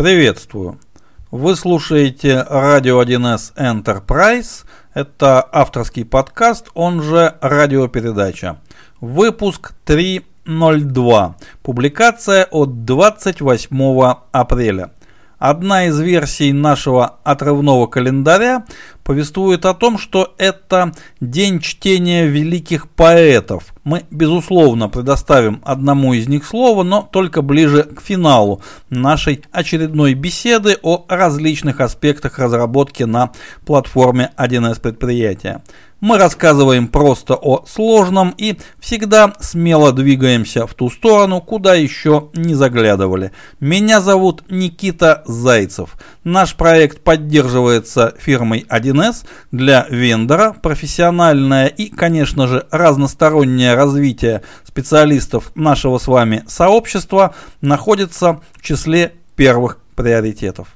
Приветствую! Вы слушаете радио 1С Enterprise. Это авторский подкаст, он же радиопередача. Выпуск 302. Публикация от 28 апреля. Одна из версий нашего отрывного календаря повествует о том, что это день чтения великих поэтов. Мы, безусловно, предоставим одному из них слово, но только ближе к финалу нашей очередной беседы о различных аспектах разработки на платформе 1С предприятия. Мы рассказываем просто о сложном и всегда смело двигаемся в ту сторону, куда еще не заглядывали. Меня зовут Никита Зайцев. Наш проект поддерживается фирмой 1С для вендора. Профессиональное и, конечно же, разностороннее развитие специалистов нашего с вами сообщества находится в числе первых приоритетов.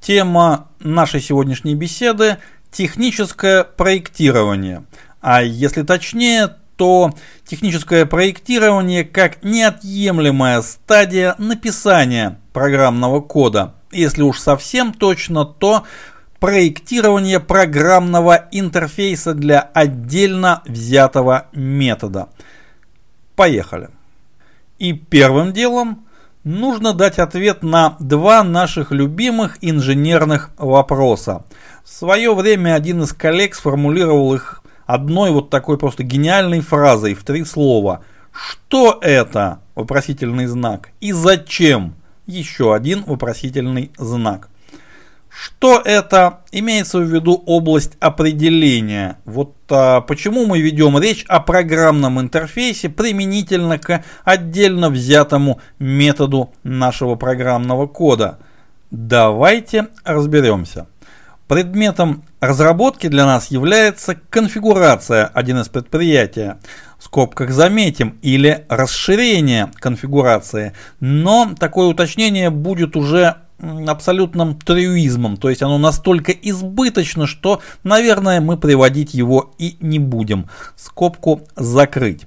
Тема нашей сегодняшней беседы техническое проектирование. А если точнее, то техническое проектирование как неотъемлемая стадия написания программного кода. Если уж совсем точно, то проектирование программного интерфейса для отдельно взятого метода. Поехали. И первым делом нужно дать ответ на два наших любимых инженерных вопроса. В свое время один из коллег сформулировал их одной вот такой просто гениальной фразой в три слова. Что это? Вопросительный знак. И зачем? Еще один вопросительный знак. Что это? Имеется в виду область определения. Вот а, почему мы ведем речь о программном интерфейсе применительно к отдельно взятому методу нашего программного кода. Давайте разберемся. Предметом разработки для нас является конфигурация 1С предприятия. В скобках заметим, или расширение конфигурации. Но такое уточнение будет уже абсолютным трюизмом, то есть оно настолько избыточно, что, наверное, мы приводить его и не будем. Скобку закрыть.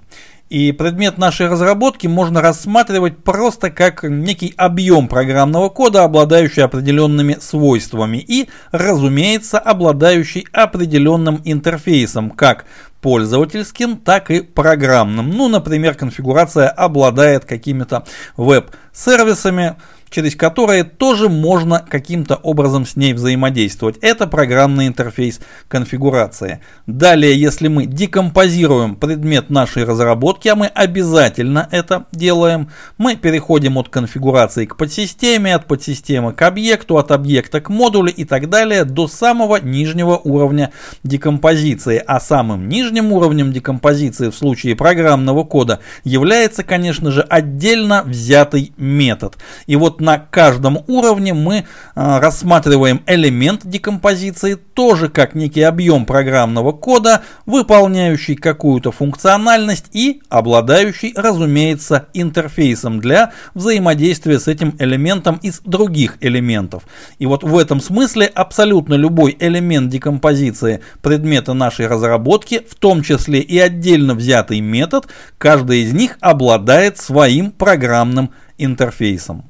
И предмет нашей разработки можно рассматривать просто как некий объем программного кода, обладающий определенными свойствами и, разумеется, обладающий определенным интерфейсом, как пользовательским, так и программным. Ну, например, конфигурация обладает какими-то веб-сервисами, через которые тоже можно каким-то образом с ней взаимодействовать. Это программный интерфейс конфигурации. Далее, если мы декомпозируем предмет нашей разработки, а мы обязательно это делаем, мы переходим от конфигурации к подсистеме, от подсистемы к объекту, от объекта к модулю и так далее до самого нижнего уровня декомпозиции. А самым нижним уровнем декомпозиции в случае программного кода является, конечно же, отдельно взятый метод. И вот на каждом уровне мы а, рассматриваем элемент декомпозиции тоже как некий объем программного кода, выполняющий какую-то функциональность и обладающий, разумеется, интерфейсом для взаимодействия с этим элементом из других элементов. И вот в этом смысле абсолютно любой элемент декомпозиции предмета нашей разработки, в том числе и отдельно взятый метод, каждый из них обладает своим программным интерфейсом.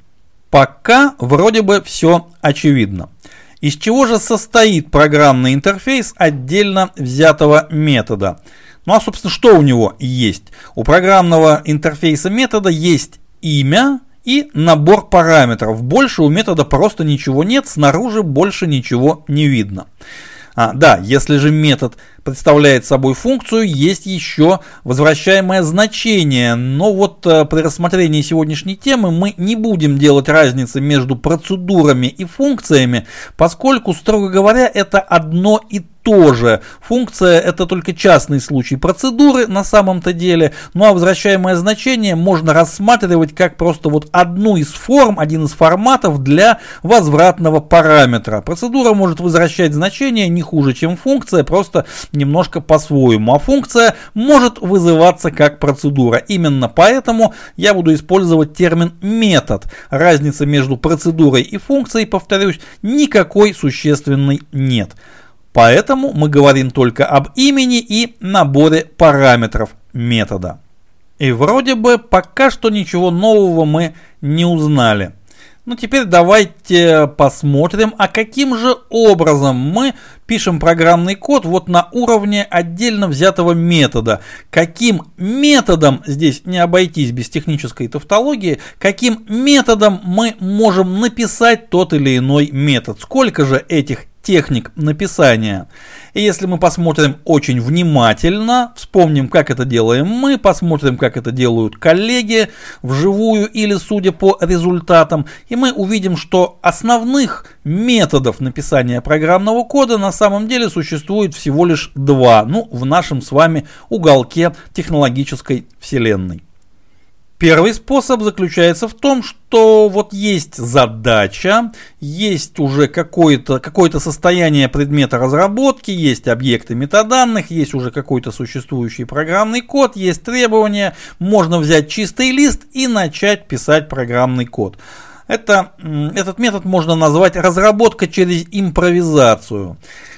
Пока вроде бы все очевидно. Из чего же состоит программный интерфейс отдельно взятого метода? Ну а собственно что у него есть? У программного интерфейса метода есть имя и набор параметров. Больше у метода просто ничего нет, снаружи больше ничего не видно. А, да, если же метод представляет собой функцию, есть еще возвращаемое значение. Но вот э, при рассмотрении сегодняшней темы мы не будем делать разницы между процедурами и функциями, поскольку, строго говоря, это одно и тоже. Функция это только частный случай процедуры на самом-то деле, ну а возвращаемое значение можно рассматривать как просто вот одну из форм, один из форматов для возвратного параметра. Процедура может возвращать значение не хуже, чем функция, просто немножко по-своему. А функция может вызываться как процедура. Именно поэтому я буду использовать термин метод. Разницы между процедурой и функцией, повторюсь, никакой существенной нет. Поэтому мы говорим только об имени и наборе параметров метода. И вроде бы пока что ничего нового мы не узнали. Ну теперь давайте посмотрим, а каким же образом мы пишем программный код вот на уровне отдельно взятого метода. Каким методом, здесь не обойтись без технической тавтологии, каким методом мы можем написать тот или иной метод. Сколько же этих техник написания. И если мы посмотрим очень внимательно, вспомним, как это делаем мы, посмотрим, как это делают коллеги вживую или судя по результатам, и мы увидим, что основных методов написания программного кода на самом деле существует всего лишь два, ну, в нашем с вами уголке технологической вселенной. Первый способ заключается в том, что вот есть задача, есть уже какое-то какое состояние предмета разработки, есть объекты метаданных, есть уже какой-то существующий программный код, есть требования, можно взять чистый лист и начать писать программный код. Это, этот метод можно назвать разработка через импровизацию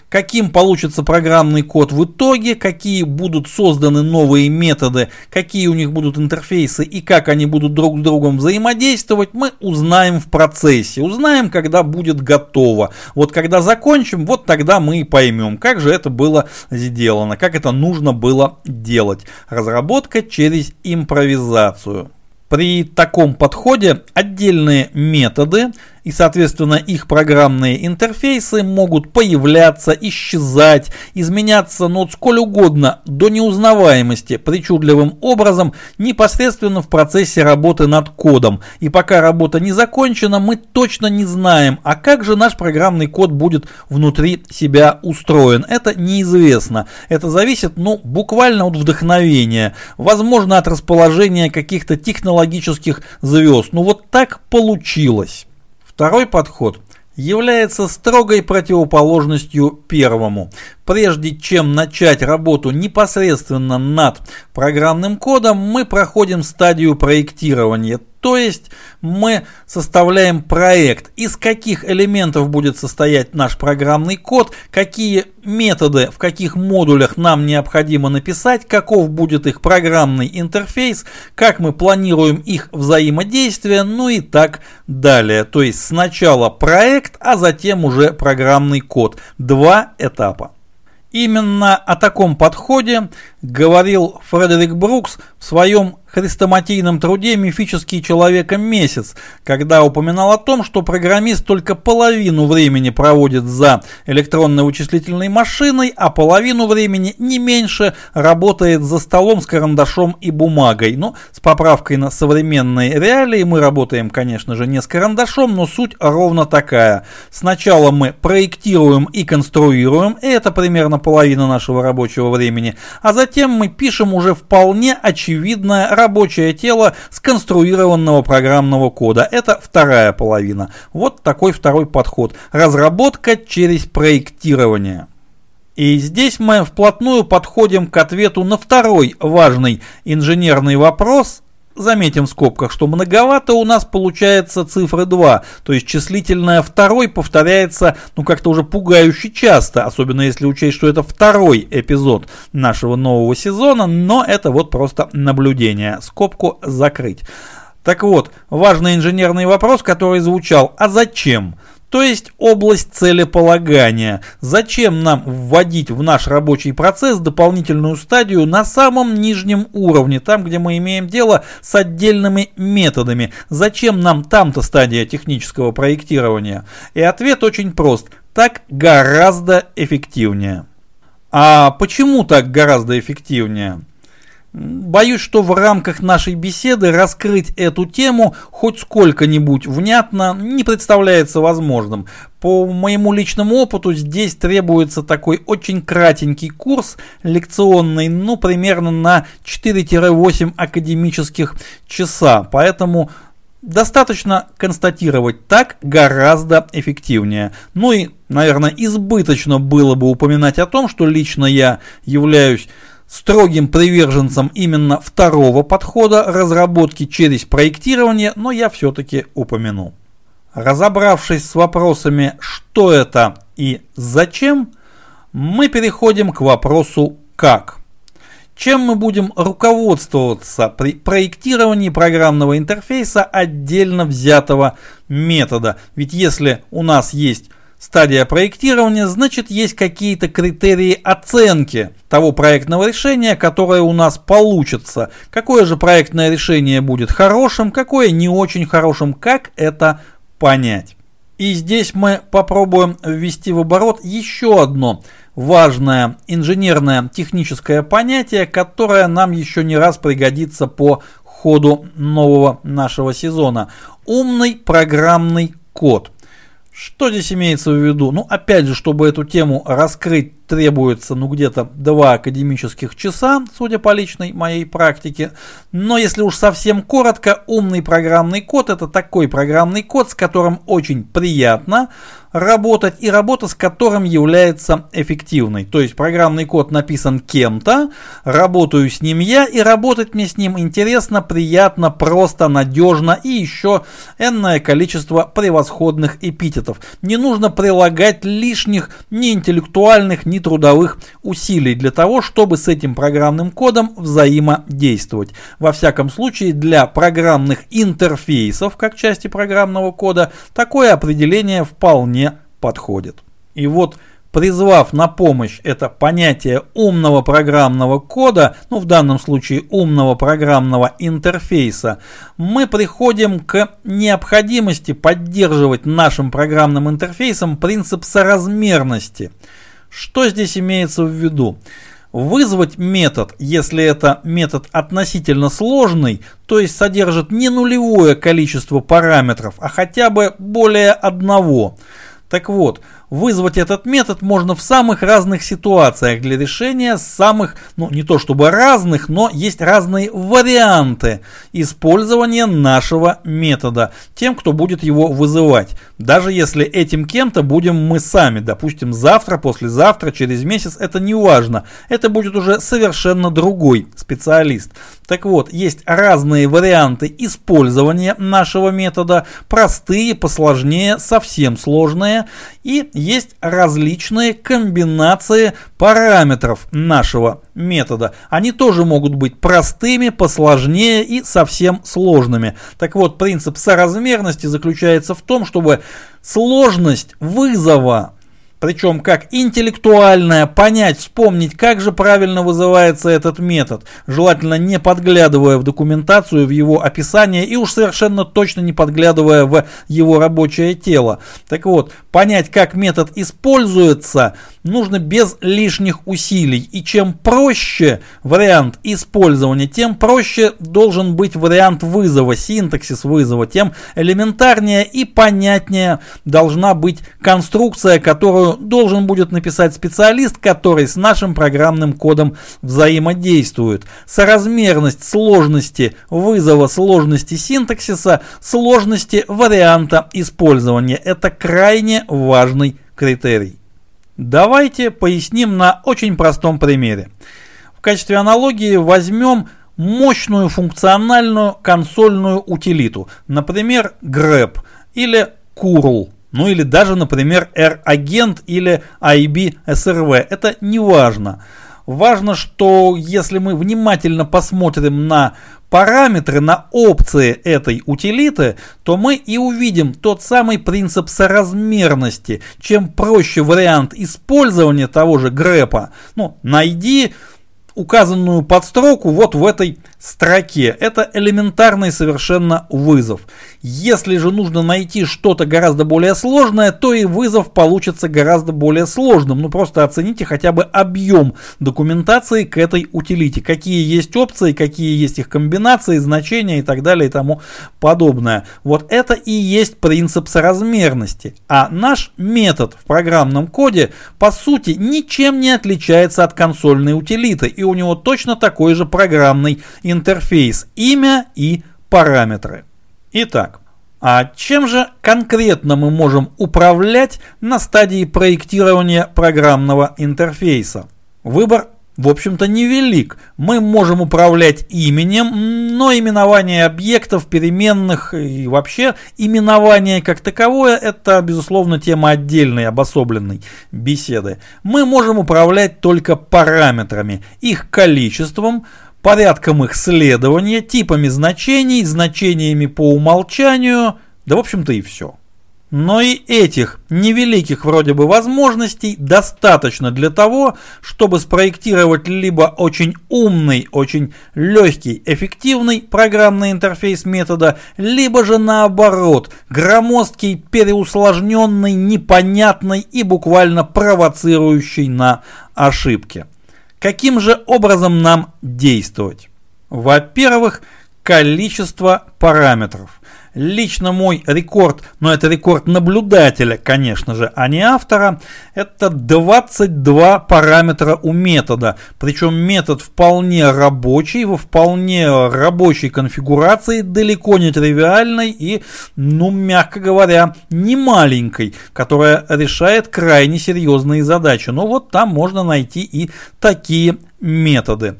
каким получится программный код в итоге, какие будут созданы новые методы, какие у них будут интерфейсы и как они будут друг с другом взаимодействовать, мы узнаем в процессе, узнаем, когда будет готово. Вот когда закончим, вот тогда мы и поймем, как же это было сделано, как это нужно было делать. Разработка через импровизацию. При таком подходе отдельные методы и, соответственно, их программные интерфейсы могут появляться, исчезать, изменяться, но сколь угодно, до неузнаваемости, причудливым образом, непосредственно в процессе работы над кодом. И пока работа не закончена, мы точно не знаем, а как же наш программный код будет внутри себя устроен. Это неизвестно. Это зависит, ну, буквально от вдохновения. Возможно, от расположения каких-то технологических звезд. Ну, вот так получилось. Второй подход является строгой противоположностью первому. Прежде чем начать работу непосредственно над программным кодом, мы проходим стадию проектирования, то есть мы составляем проект, из каких элементов будет состоять наш программный код, какие методы в каких модулях нам необходимо написать, каков будет их программный интерфейс, как мы планируем их взаимодействие, ну и так далее. То есть сначала проект, а затем уже программный код. Два этапа. Именно о таком подходе говорил Фредерик Брукс в своем хрестоматийном труде «Мифический человека месяц», когда упоминал о том, что программист только половину времени проводит за электронной вычислительной машиной, а половину времени не меньше работает за столом с карандашом и бумагой. Ну, с поправкой на современные реалии мы работаем, конечно же, не с карандашом, но суть ровно такая. Сначала мы проектируем и конструируем, и это примерно половина нашего рабочего времени, а затем мы пишем уже вполне очевидное рабочее тело сконструированного программного кода. Это вторая половина. Вот такой второй подход. Разработка через проектирование. И здесь мы вплотную подходим к ответу на второй важный инженерный вопрос Заметим в скобках, что многовато у нас получается цифры 2, то есть числительное второй повторяется, ну как-то уже пугающе часто, особенно если учесть, что это второй эпизод нашего нового сезона, но это вот просто наблюдение, скобку закрыть. Так вот, важный инженерный вопрос, который звучал, а зачем? То есть область целеполагания. Зачем нам вводить в наш рабочий процесс дополнительную стадию на самом нижнем уровне, там где мы имеем дело с отдельными методами? Зачем нам там-то стадия технического проектирования? И ответ очень прост. Так гораздо эффективнее. А почему так гораздо эффективнее? Боюсь, что в рамках нашей беседы раскрыть эту тему хоть сколько-нибудь внятно не представляется возможным. По моему личному опыту здесь требуется такой очень кратенький курс лекционный, ну примерно на 4-8 академических часа. Поэтому достаточно констатировать так гораздо эффективнее. Ну и, наверное, избыточно было бы упоминать о том, что лично я являюсь строгим приверженцем именно второго подхода разработки через проектирование, но я все-таки упомяну. Разобравшись с вопросами, что это и зачем, мы переходим к вопросу «как». чем мы будем руководствоваться при проектировании программного интерфейса отдельно взятого метода. Ведь если у нас есть стадия проектирования, значит есть какие-то критерии оценки того проектного решения, которое у нас получится. Какое же проектное решение будет хорошим, какое не очень хорошим, как это понять. И здесь мы попробуем ввести в оборот еще одно важное инженерное техническое понятие, которое нам еще не раз пригодится по ходу нового нашего сезона. Умный программный код. Что здесь имеется в виду? Ну, опять же, чтобы эту тему раскрыть требуется ну где-то два академических часа, судя по личной моей практике. Но если уж совсем коротко, умный программный код это такой программный код, с которым очень приятно работать и работа с которым является эффективной. То есть программный код написан кем-то, работаю с ним я и работать мне с ним интересно, приятно, просто, надежно и еще энное количество превосходных эпитетов. Не нужно прилагать лишних ни интеллектуальных, ни трудовых усилий для того, чтобы с этим программным кодом взаимодействовать. Во всяком случае, для программных интерфейсов, как части программного кода, такое определение вполне подходит. И вот призвав на помощь это понятие умного программного кода, ну в данном случае умного программного интерфейса, мы приходим к необходимости поддерживать нашим программным интерфейсом принцип соразмерности – что здесь имеется в виду? Вызвать метод, если это метод относительно сложный, то есть содержит не нулевое количество параметров, а хотя бы более одного. Так вот, Вызвать этот метод можно в самых разных ситуациях для решения самых, ну не то чтобы разных, но есть разные варианты использования нашего метода тем, кто будет его вызывать. Даже если этим кем-то будем мы сами, допустим, завтра, послезавтра, через месяц, это не важно. Это будет уже совершенно другой специалист. Так вот, есть разные варианты использования нашего метода, простые, посложнее, совсем сложные и есть различные комбинации параметров нашего метода. Они тоже могут быть простыми, посложнее и совсем сложными. Так вот, принцип соразмерности заключается в том, чтобы сложность вызова причем как интеллектуальное, понять, вспомнить, как же правильно вызывается этот метод, желательно не подглядывая в документацию, в его описание и уж совершенно точно не подглядывая в его рабочее тело. Так вот, понять, как метод используется, нужно без лишних усилий. И чем проще вариант использования, тем проще должен быть вариант вызова, синтаксис вызова, тем элементарнее и понятнее должна быть конструкция, которую должен будет написать специалист, который с нашим программным кодом взаимодействует. Соразмерность сложности вызова, сложности синтаксиса, сложности варианта использования. Это крайне важный критерий. Давайте поясним на очень простом примере. В качестве аналогии возьмем мощную функциональную консольную утилиту, например, grep или curl. Ну или даже, например, R-агент или IB-SRV. Это не важно. Важно, что если мы внимательно посмотрим на параметры, на опции этой утилиты, то мы и увидим тот самый принцип соразмерности. Чем проще вариант использования того же грепа, ну, найди указанную подстроку вот в этой строке. Это элементарный совершенно вызов. Если же нужно найти что-то гораздо более сложное, то и вызов получится гораздо более сложным. Ну просто оцените хотя бы объем документации к этой утилите. Какие есть опции, какие есть их комбинации, значения и так далее и тому подобное. Вот это и есть принцип соразмерности. А наш метод в программном коде по сути ничем не отличается от консольной утилиты. И у него точно такой же программный интерфейс, имя и параметры. Итак, а чем же конкретно мы можем управлять на стадии проектирования программного интерфейса? Выбор в общем-то, невелик. Мы можем управлять именем, но именование объектов, переменных и вообще именование как таковое, это, безусловно, тема отдельной, обособленной беседы. Мы можем управлять только параметрами, их количеством, порядком их следования, типами значений, значениями по умолчанию, да в общем-то и все. Но и этих невеликих вроде бы возможностей достаточно для того, чтобы спроектировать либо очень умный, очень легкий, эффективный программный интерфейс метода, либо же наоборот, громоздкий, переусложненный, непонятный и буквально провоцирующий на ошибки. Каким же образом нам действовать? Во-первых, количество параметров. Лично мой рекорд, но это рекорд наблюдателя, конечно же, а не автора, это 22 параметра у метода. Причем метод вполне рабочий, во вполне рабочей конфигурации, далеко не тривиальной и, ну, мягко говоря, не маленькой, которая решает крайне серьезные задачи. Но вот там можно найти и такие методы.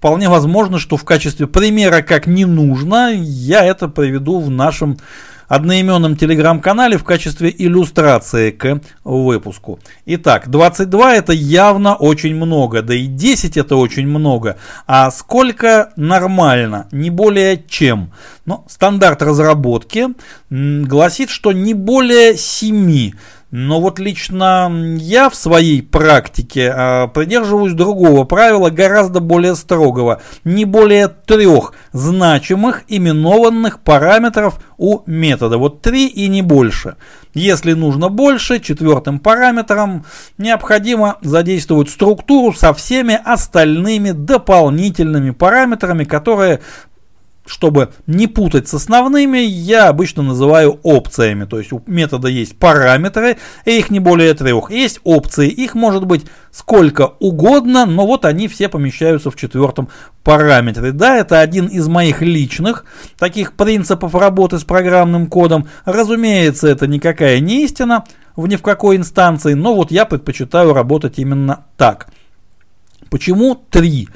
Вполне возможно, что в качестве примера, как не нужно, я это приведу в нашем одноименном телеграм-канале в качестве иллюстрации к выпуску. Итак, 22 это явно очень много, да и 10 это очень много. А сколько нормально? Не более чем. Но стандарт разработки гласит, что не более 7. Но вот лично я в своей практике э, придерживаюсь другого правила, гораздо более строгого. Не более трех значимых именованных параметров у метода. Вот три и не больше. Если нужно больше, четвертым параметром необходимо задействовать структуру со всеми остальными дополнительными параметрами, которые чтобы не путать с основными, я обычно называю опциями. То есть у метода есть параметры, и их не более трех. Есть опции, их может быть сколько угодно, но вот они все помещаются в четвертом параметре. Да, это один из моих личных таких принципов работы с программным кодом. Разумеется, это никакая не истина в ни в какой инстанции, но вот я предпочитаю работать именно так. Почему три?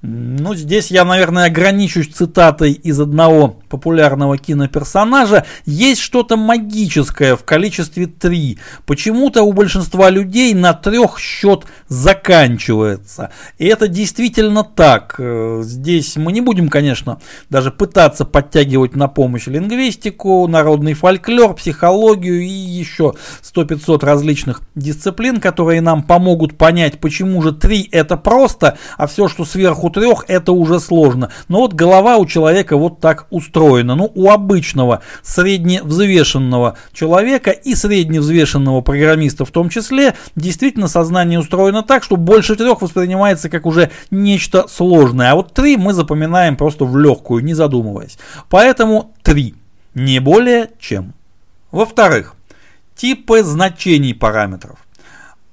Ну, здесь я, наверное, ограничусь цитатой из одного популярного киноперсонажа. Есть что-то магическое в количестве 3. Почему-то у большинства людей на трех счет заканчивается. И это действительно так. Э, здесь мы не будем, конечно, даже пытаться подтягивать на помощь лингвистику, народный фольклор, психологию и еще 100-500 различных дисциплин, которые нам помогут понять, почему же 3 это просто, а все, что сверху у трех это уже сложно. Но вот голова у человека вот так устроена. Ну, у обычного средневзвешенного человека и средневзвешенного программиста в том числе, действительно сознание устроено так, что больше трех воспринимается как уже нечто сложное. А вот три мы запоминаем просто в легкую, не задумываясь. Поэтому три. Не более чем. Во-вторых, типы значений параметров.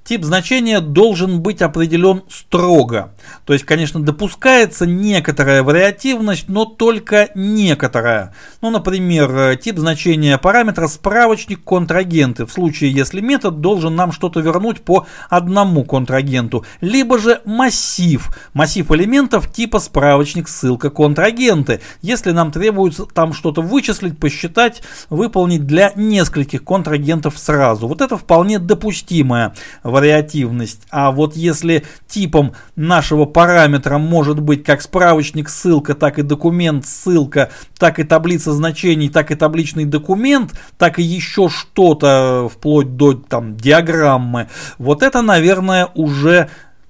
Тип значения должен быть определен строго. То есть, конечно, допускается некоторая вариативность, но только некоторая. Ну, например, э, тип значения параметра справочник контрагенты, в случае, если метод должен нам что-то вернуть по одному контрагенту. Либо же массив, массив элементов типа справочник ссылка контрагенты, если нам требуется там что-то вычислить, посчитать, выполнить для нескольких контрагентов сразу. Вот это вполне допустимая вариативность. А вот если типом нашего параметра может быть как справочник ссылка, так и документ ссылка, так и таблица значений, так и табличный документ, так и еще что-то вплоть до там диаграммы, вот это, наверное, уже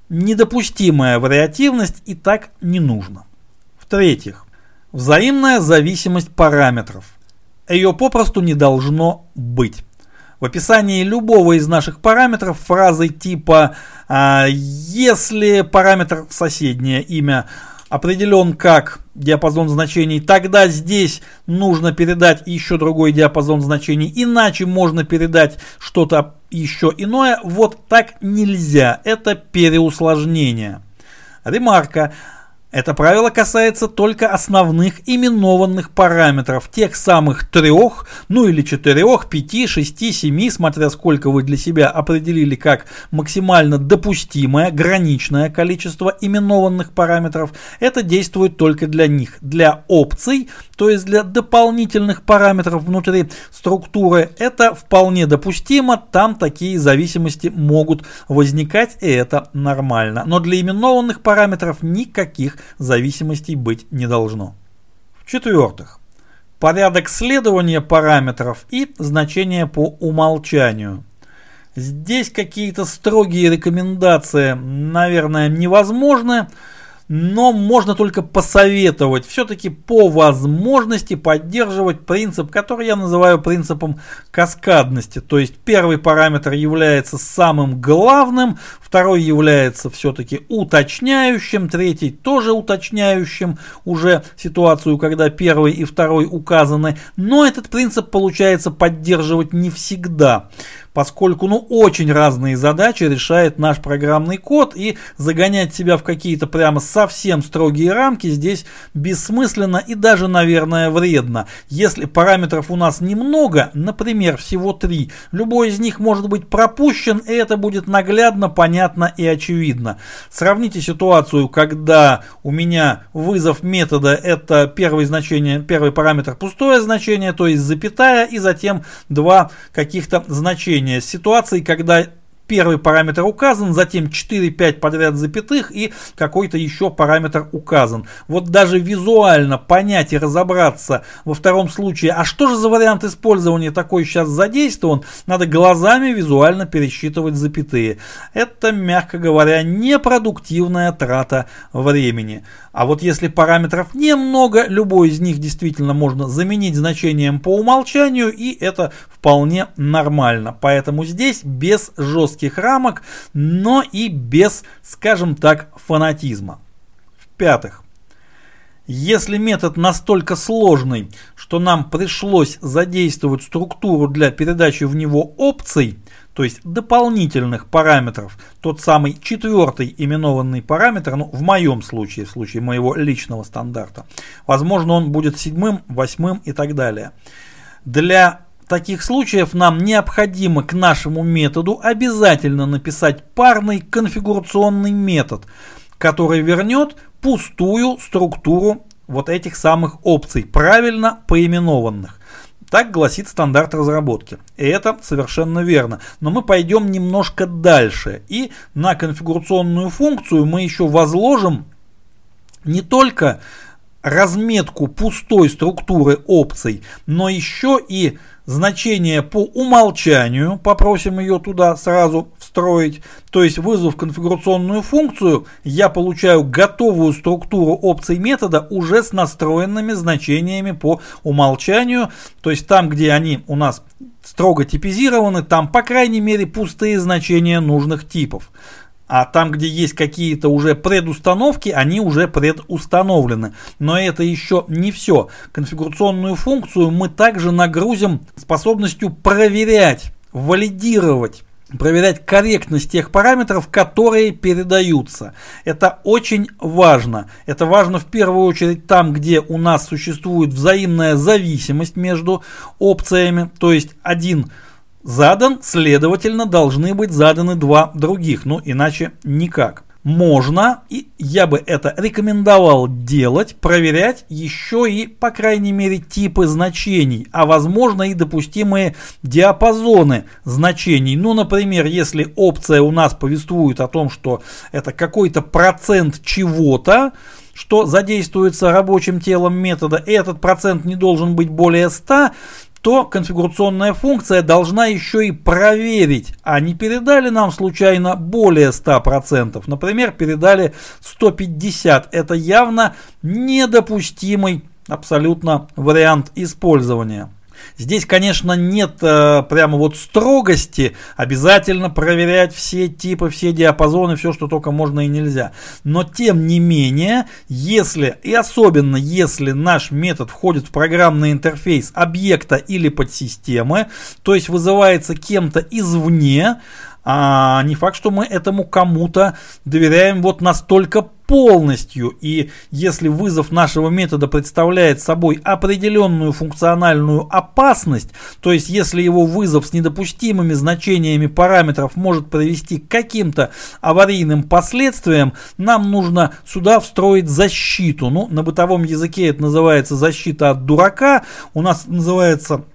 недопустимая вариативность и так не нужно. В-третьих, взаимная зависимость параметров. Ее попросту не должно быть. В описании любого из наших параметров фразы типа а, «если параметр соседнее имя определен как диапазон значений, тогда здесь нужно передать еще другой диапазон значений, иначе можно передать что-то еще иное. Вот так нельзя, это переусложнение. Ремарка. Это правило касается только основных именованных параметров, тех самых трех, ну или четырех, пяти, шести, семи, смотря сколько вы для себя определили как максимально допустимое, граничное количество именованных параметров. Это действует только для них. Для опций, то есть для дополнительных параметров внутри структуры, это вполне допустимо, там такие зависимости могут возникать, и это нормально. Но для именованных параметров никаких зависимостей быть не должно. В-четвертых, порядок следования параметров и значения по умолчанию. Здесь какие-то строгие рекомендации, наверное, невозможны но можно только посоветовать все-таки по возможности поддерживать принцип, который я называю принципом каскадности. То есть первый параметр является самым главным, второй является все-таки уточняющим, третий тоже уточняющим уже ситуацию, когда первый и второй указаны. Но этот принцип получается поддерживать не всегда поскольку ну очень разные задачи решает наш программный код и загонять себя в какие-то прямо совсем строгие рамки здесь бессмысленно и даже, наверное, вредно. Если параметров у нас немного, например, всего три, любой из них может быть пропущен, и это будет наглядно, понятно и очевидно. Сравните ситуацию, когда у меня вызов метода это первое значение, первый параметр пустое значение, то есть запятая, и затем два каких-то значения значения ситуации, когда Первый параметр указан, затем 4-5 подряд запятых и какой-то еще параметр указан. Вот даже визуально понять и разобраться во втором случае, а что же за вариант использования такой сейчас задействован, надо глазами визуально пересчитывать запятые. Это, мягко говоря, непродуктивная трата времени. А вот если параметров немного, любой из них действительно можно заменить значением по умолчанию, и это вполне нормально. Поэтому здесь без жестких рамок, но и без, скажем так, фанатизма. В-пятых, если метод настолько сложный, что нам пришлось задействовать структуру для передачи в него опций, то есть дополнительных параметров, тот самый четвертый именованный параметр, ну в моем случае, в случае моего личного стандарта, возможно он будет седьмым, восьмым и так далее. Для таких случаев нам необходимо к нашему методу обязательно написать парный конфигурационный метод, который вернет пустую структуру вот этих самых опций, правильно поименованных. Так гласит стандарт разработки. И это совершенно верно. Но мы пойдем немножко дальше. И на конфигурационную функцию мы еще возложим не только разметку пустой структуры опций, но еще и значение по умолчанию, попросим ее туда сразу встроить, то есть вызвав конфигурационную функцию, я получаю готовую структуру опций метода уже с настроенными значениями по умолчанию, то есть там, где они у нас строго типизированы, там по крайней мере пустые значения нужных типов. А там, где есть какие-то уже предустановки, они уже предустановлены. Но это еще не все. Конфигурационную функцию мы также нагрузим способностью проверять, валидировать проверять корректность тех параметров, которые передаются. Это очень важно. Это важно в первую очередь там, где у нас существует взаимная зависимость между опциями. То есть один задан, следовательно, должны быть заданы два других, ну иначе никак. Можно, и я бы это рекомендовал делать, проверять еще и, по крайней мере, типы значений, а возможно и допустимые диапазоны значений. Ну, например, если опция у нас повествует о том, что это какой-то процент чего-то, что задействуется рабочим телом метода, и этот процент не должен быть более 100, то конфигурационная функция должна еще и проверить, а не передали нам случайно более 100%. Например, передали 150. Это явно недопустимый абсолютно вариант использования. Здесь, конечно, нет э, прямо вот строгости, обязательно проверять все типы, все диапазоны, все, что только можно и нельзя. Но тем не менее, если и особенно если наш метод входит в программный интерфейс объекта или подсистемы, то есть вызывается кем-то извне, а не факт, что мы этому кому-то доверяем вот настолько полностью. И если вызов нашего метода представляет собой определенную функциональную опасность, то есть если его вызов с недопустимыми значениями параметров может привести к каким-то аварийным последствиям, нам нужно сюда встроить защиту. Ну, на бытовом языке это называется защита от дурака, у нас называется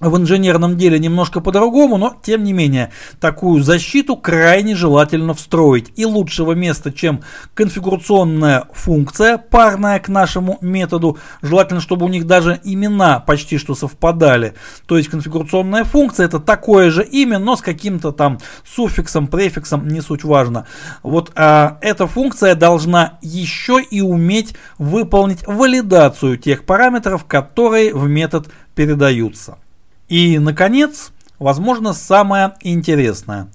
в инженерном деле немножко по-другому, но тем не менее такую защиту крайне желательно встроить. И лучшего места, чем конфигурационная функция, парная к нашему методу, желательно, чтобы у них даже имена почти что совпадали. То есть конфигурационная функция это такое же имя, но с каким-то там суффиксом, префиксом, не суть важно. Вот а, эта функция должна еще и уметь выполнить валидацию тех параметров, которые в метод передаются. И, наконец, возможно, самое интересное.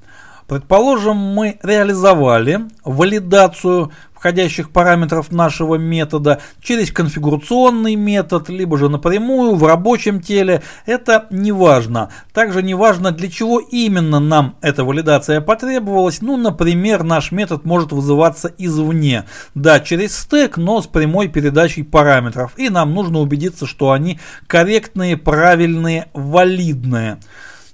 Предположим, мы реализовали валидацию входящих параметров нашего метода через конфигурационный метод, либо же напрямую в рабочем теле. Это не важно. Также не важно, для чего именно нам эта валидация потребовалась. Ну, например, наш метод может вызываться извне. Да, через стек, но с прямой передачей параметров. И нам нужно убедиться, что они корректные, правильные, валидные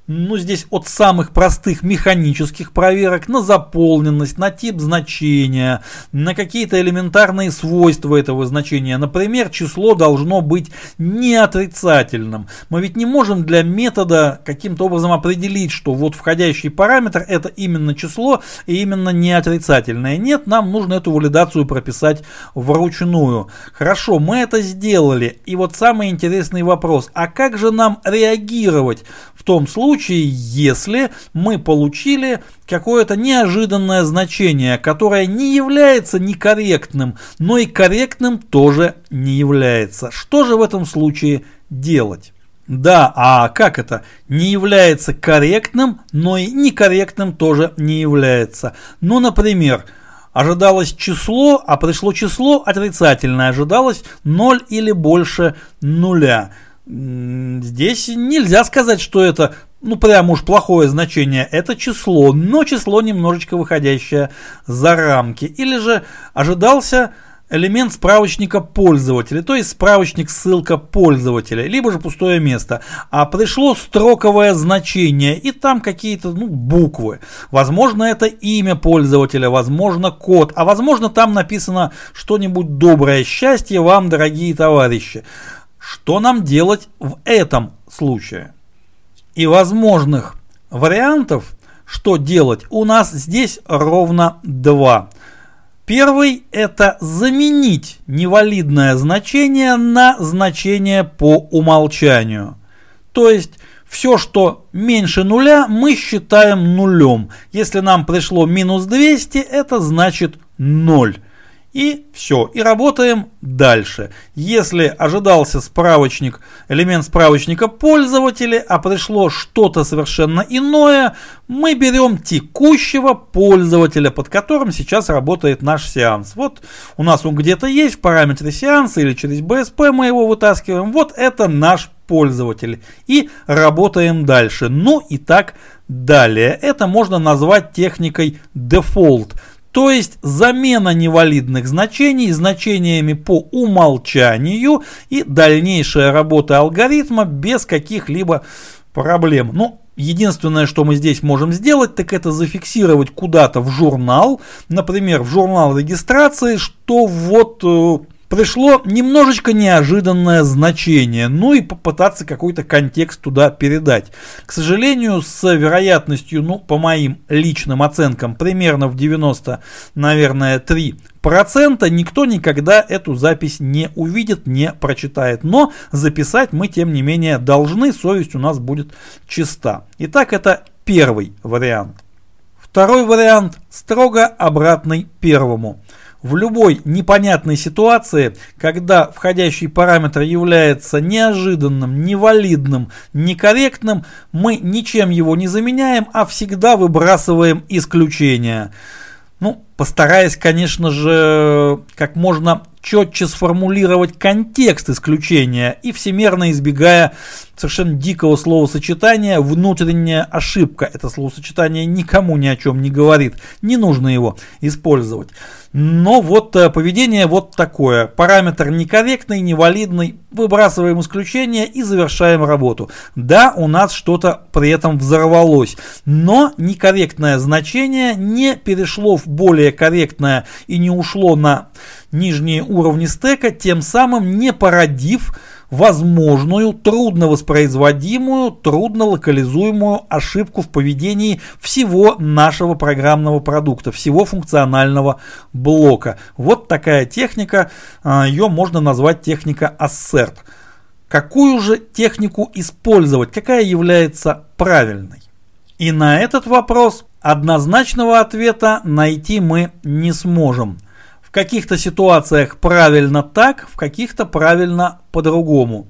ну, здесь от самых простых механических проверок на заполненность, на тип значения, на какие-то элементарные свойства этого значения. Например, число должно быть не отрицательным. Мы ведь не можем для метода каким-то образом определить, что вот входящий параметр это именно число и именно не отрицательное. Нет, нам нужно эту валидацию прописать вручную. Хорошо, мы это сделали. И вот самый интересный вопрос, а как же нам реагировать в том случае, случае, если мы получили какое-то неожиданное значение, которое не является некорректным, но и корректным тоже не является. Что же в этом случае делать? Да, а как это? Не является корректным, но и некорректным тоже не является. Ну, например, ожидалось число, а пришло число отрицательное, ожидалось 0 или больше нуля. Здесь нельзя сказать, что это ну прям уж плохое значение, это число, но число немножечко выходящее за рамки. Или же ожидался элемент справочника пользователя, то есть справочник ссылка пользователя, либо же пустое место. А пришло строковое значение, и там какие-то ну, буквы. Возможно, это имя пользователя, возможно, код, а возможно, там написано что-нибудь доброе. Счастье вам, дорогие товарищи. Что нам делать в этом случае? И возможных вариантов, что делать, у нас здесь ровно два. Первый – это заменить невалидное значение на значение по умолчанию. То есть, все, что меньше нуля, мы считаем нулем. Если нам пришло минус 200, это значит 0. И все, и работаем дальше. Если ожидался справочник, элемент справочника пользователя, а пришло что-то совершенно иное, мы берем текущего пользователя, под которым сейчас работает наш сеанс. Вот у нас он где-то есть в параметре сеанса или через BSP мы его вытаскиваем. Вот это наш пользователь. И работаем дальше. Ну и так далее. Это можно назвать техникой default. То есть замена невалидных значений значениями по умолчанию и дальнейшая работа алгоритма без каких-либо проблем. Ну, единственное, что мы здесь можем сделать, так это зафиксировать куда-то в журнал, например, в журнал регистрации, что вот э, пришло немножечко неожиданное значение, ну и попытаться какой-то контекст туда передать. К сожалению, с вероятностью, ну, по моим личным оценкам, примерно в 90, наверное, 3 процента никто никогда эту запись не увидит, не прочитает. Но записать мы, тем не менее, должны, совесть у нас будет чиста. Итак, это первый вариант. Второй вариант строго обратный первому в любой непонятной ситуации, когда входящий параметр является неожиданным, невалидным, некорректным, мы ничем его не заменяем, а всегда выбрасываем исключение. Ну, постараясь, конечно же, как можно четче сформулировать контекст исключения и всемерно избегая совершенно дикого словосочетания «внутренняя ошибка». Это словосочетание никому ни о чем не говорит, не нужно его использовать. Но вот э, поведение вот такое. Параметр некорректный, невалидный. Выбрасываем исключение и завершаем работу. Да, у нас что-то при этом взорвалось. Но некорректное значение не перешло в более корректное и не ушло на нижние уровни стека, тем самым не породив возможную, трудно воспроизводимую, трудно локализуемую ошибку в поведении всего нашего программного продукта, всего функционального блока. Вот такая техника, а, ее можно назвать техника assert. Какую же технику использовать, какая является правильной? И на этот вопрос однозначного ответа найти мы не сможем – в каких-то ситуациях правильно так, в каких-то правильно по-другому.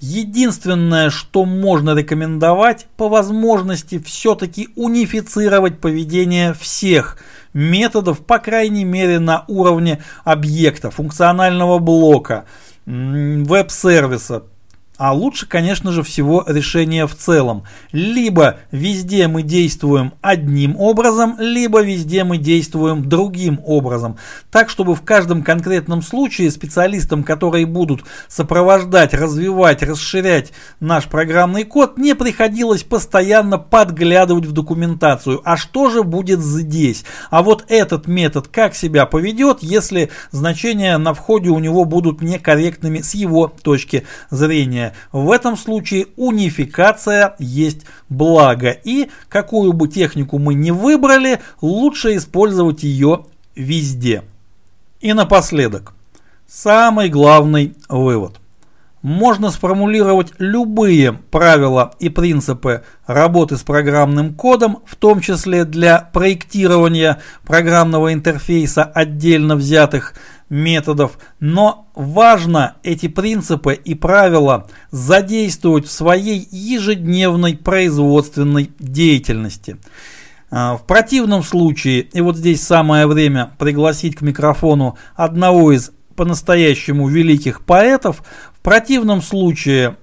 Единственное, что можно рекомендовать, по возможности все-таки унифицировать поведение всех методов, по крайней мере на уровне объекта, функционального блока, веб-сервиса, а лучше, конечно же, всего решение в целом. Либо везде мы действуем одним образом, либо везде мы действуем другим образом. Так, чтобы в каждом конкретном случае специалистам, которые будут сопровождать, развивать, расширять наш программный код, не приходилось постоянно подглядывать в документацию. А что же будет здесь? А вот этот метод как себя поведет, если значения на входе у него будут некорректными с его точки зрения. В этом случае унификация есть благо. И какую бы технику мы ни выбрали, лучше использовать ее везде. И напоследок, самый главный вывод – можно сформулировать любые правила и принципы работы с программным кодом, в том числе для проектирования программного интерфейса отдельно взятых методов, но важно эти принципы и правила задействовать в своей ежедневной производственной деятельности. А, в противном случае, и вот здесь самое время пригласить к микрофону одного из по-настоящему великих поэтов, в противном случае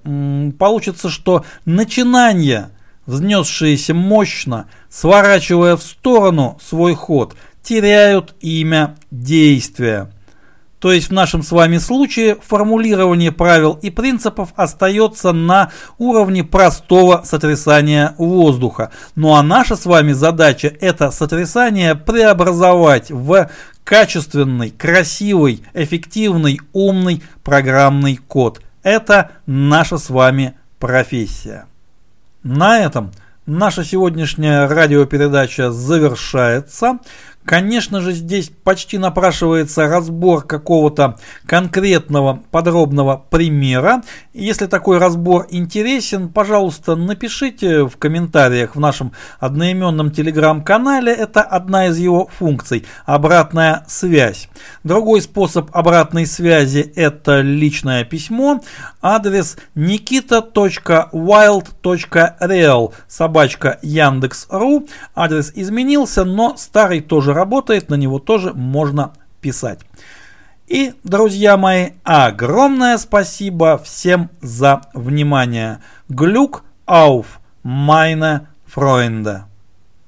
получится, что начинание, взнесшиеся мощно, сворачивая в сторону свой ход, теряют имя действия. То есть в нашем с вами случае формулирование правил и принципов остается на уровне простого сотрясания воздуха. Ну а наша с вами задача это сотрясание преобразовать в качественный, красивый, эффективный, умный программный код. Это наша с вами профессия. На этом наша сегодняшняя радиопередача завершается. Конечно же, здесь почти напрашивается разбор какого-то конкретного подробного примера. Если такой разбор интересен, пожалуйста, напишите в комментариях в нашем одноименном телеграм-канале. Это одна из его функций – обратная связь. Другой способ обратной связи – это личное письмо. Адрес nikita.wild.real собачка Яндекс.ру. Адрес изменился, но старый тоже работает, на него тоже можно писать. И, друзья мои, огромное спасибо всем за внимание. Глюк auf meine Freunde.